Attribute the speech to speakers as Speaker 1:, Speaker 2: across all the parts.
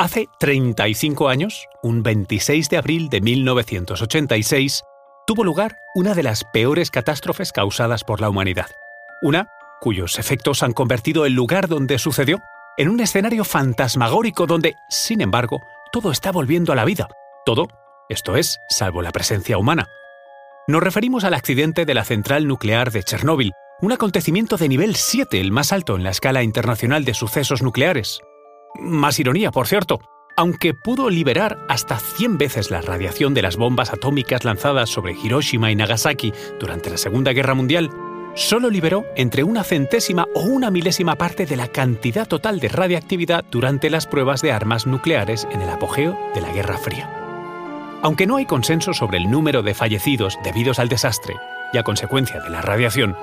Speaker 1: Hace 35 años, un 26 de abril de 1986, tuvo lugar una de las peores catástrofes causadas por la humanidad. Una cuyos efectos han convertido el lugar donde sucedió en un escenario fantasmagórico donde, sin embargo, todo está volviendo a la vida. Todo, esto es, salvo la presencia humana. Nos referimos al accidente de la central nuclear de Chernóbil, un acontecimiento de nivel 7, el más alto en la escala internacional de sucesos nucleares. Más ironía, por cierto. Aunque pudo liberar hasta 100 veces la radiación de las bombas atómicas lanzadas sobre Hiroshima y Nagasaki durante la Segunda Guerra Mundial, solo liberó entre una centésima o una milésima parte de la cantidad total de radiactividad durante las pruebas de armas nucleares en el apogeo de la Guerra Fría. Aunque no hay consenso sobre el número de fallecidos debidos al desastre y a consecuencia de la radiación,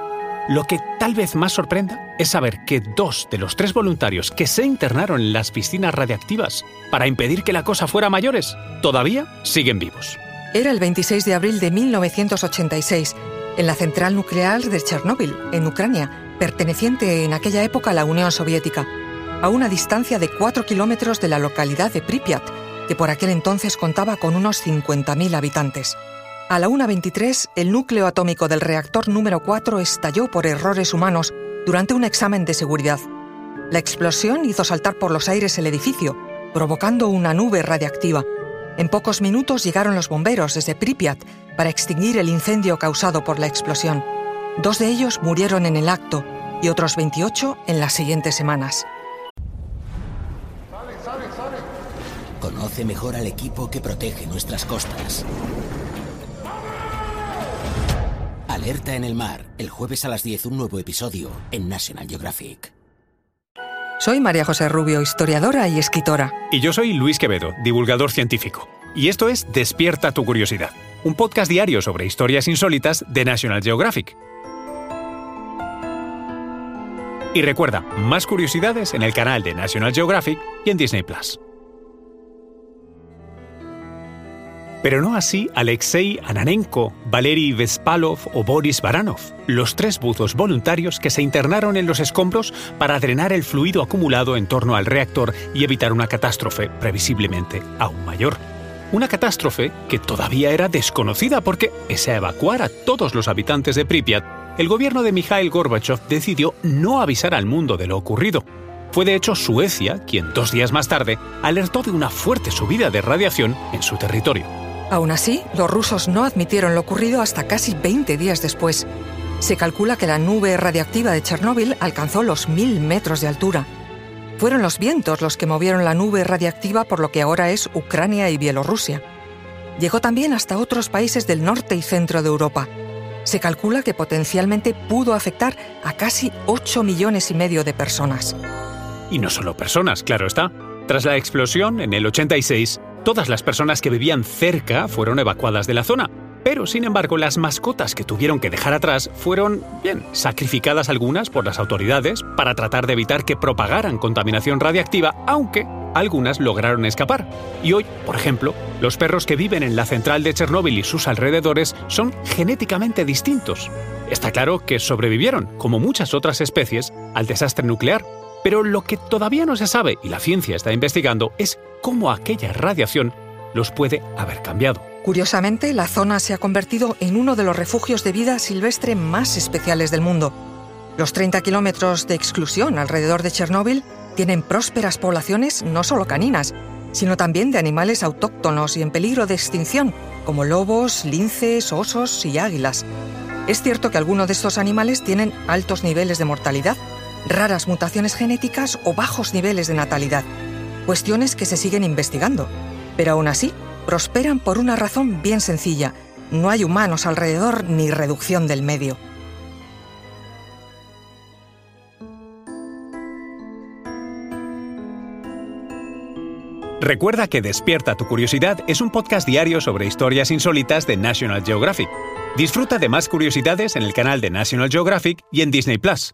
Speaker 1: lo que tal vez más sorprenda es saber que dos de los tres voluntarios que se internaron en las piscinas radiactivas para impedir que la cosa fuera mayores todavía siguen vivos.
Speaker 2: Era el 26 de abril de 1986, en la central nuclear de Chernóbil, en Ucrania, perteneciente en aquella época a la Unión Soviética, a una distancia de 4 kilómetros de la localidad de Pripyat, que por aquel entonces contaba con unos 50.000 habitantes. A la 1.23, el núcleo atómico del reactor número 4 estalló por errores humanos durante un examen de seguridad. La explosión hizo saltar por los aires el edificio, provocando una nube radiactiva. En pocos minutos llegaron los bomberos desde Pripyat para extinguir el incendio causado por la explosión. Dos de ellos murieron en el acto y otros 28 en las siguientes semanas.
Speaker 3: Conoce mejor al equipo que protege nuestras costas. Alerta en el mar, el jueves a las 10 un nuevo episodio en National Geographic.
Speaker 2: Soy María José Rubio, historiadora y escritora.
Speaker 1: Y yo soy Luis Quevedo, divulgador científico. Y esto es Despierta tu curiosidad, un podcast diario sobre historias insólitas de National Geographic. Y recuerda, más curiosidades en el canal de National Geographic y en Disney Plus. Pero no así Alexei Ananenko, Valery Vespalov o Boris Baranov, los tres buzos voluntarios que se internaron en los escombros para drenar el fluido acumulado en torno al reactor y evitar una catástrofe previsiblemente aún mayor. Una catástrofe que todavía era desconocida porque, pese a evacuar a todos los habitantes de Pripyat, el gobierno de Mikhail Gorbachev decidió no avisar al mundo de lo ocurrido. Fue de hecho Suecia quien dos días más tarde alertó de una fuerte subida de radiación en su territorio.
Speaker 2: Aún así, los rusos no admitieron lo ocurrido hasta casi 20 días después. Se calcula que la nube radiactiva de Chernóbil alcanzó los mil metros de altura. Fueron los vientos los que movieron la nube radiactiva por lo que ahora es Ucrania y Bielorrusia. Llegó también hasta otros países del norte y centro de Europa. Se calcula que potencialmente pudo afectar a casi 8 millones y medio de personas.
Speaker 1: Y no solo personas, claro está. Tras la explosión en el 86, Todas las personas que vivían cerca fueron evacuadas de la zona, pero sin embargo las mascotas que tuvieron que dejar atrás fueron, bien, sacrificadas algunas por las autoridades para tratar de evitar que propagaran contaminación radiactiva, aunque algunas lograron escapar. Y hoy, por ejemplo, los perros que viven en la central de Chernóbil y sus alrededores son genéticamente distintos. Está claro que sobrevivieron, como muchas otras especies, al desastre nuclear, pero lo que todavía no se sabe y la ciencia está investigando es cómo aquella radiación los puede haber cambiado.
Speaker 2: Curiosamente, la zona se ha convertido en uno de los refugios de vida silvestre más especiales del mundo. Los 30 kilómetros de exclusión alrededor de Chernóbil tienen prósperas poblaciones no solo caninas, sino también de animales autóctonos y en peligro de extinción, como lobos, linces, osos y águilas. Es cierto que algunos de estos animales tienen altos niveles de mortalidad, raras mutaciones genéticas o bajos niveles de natalidad, cuestiones que se siguen investigando. Pero aún así, prosperan por una razón bien sencilla. No hay humanos alrededor ni reducción del medio.
Speaker 1: Recuerda que Despierta tu Curiosidad es un podcast diario sobre historias insólitas de National Geographic. Disfruta de más curiosidades en el canal de National Geographic y en Disney Plus.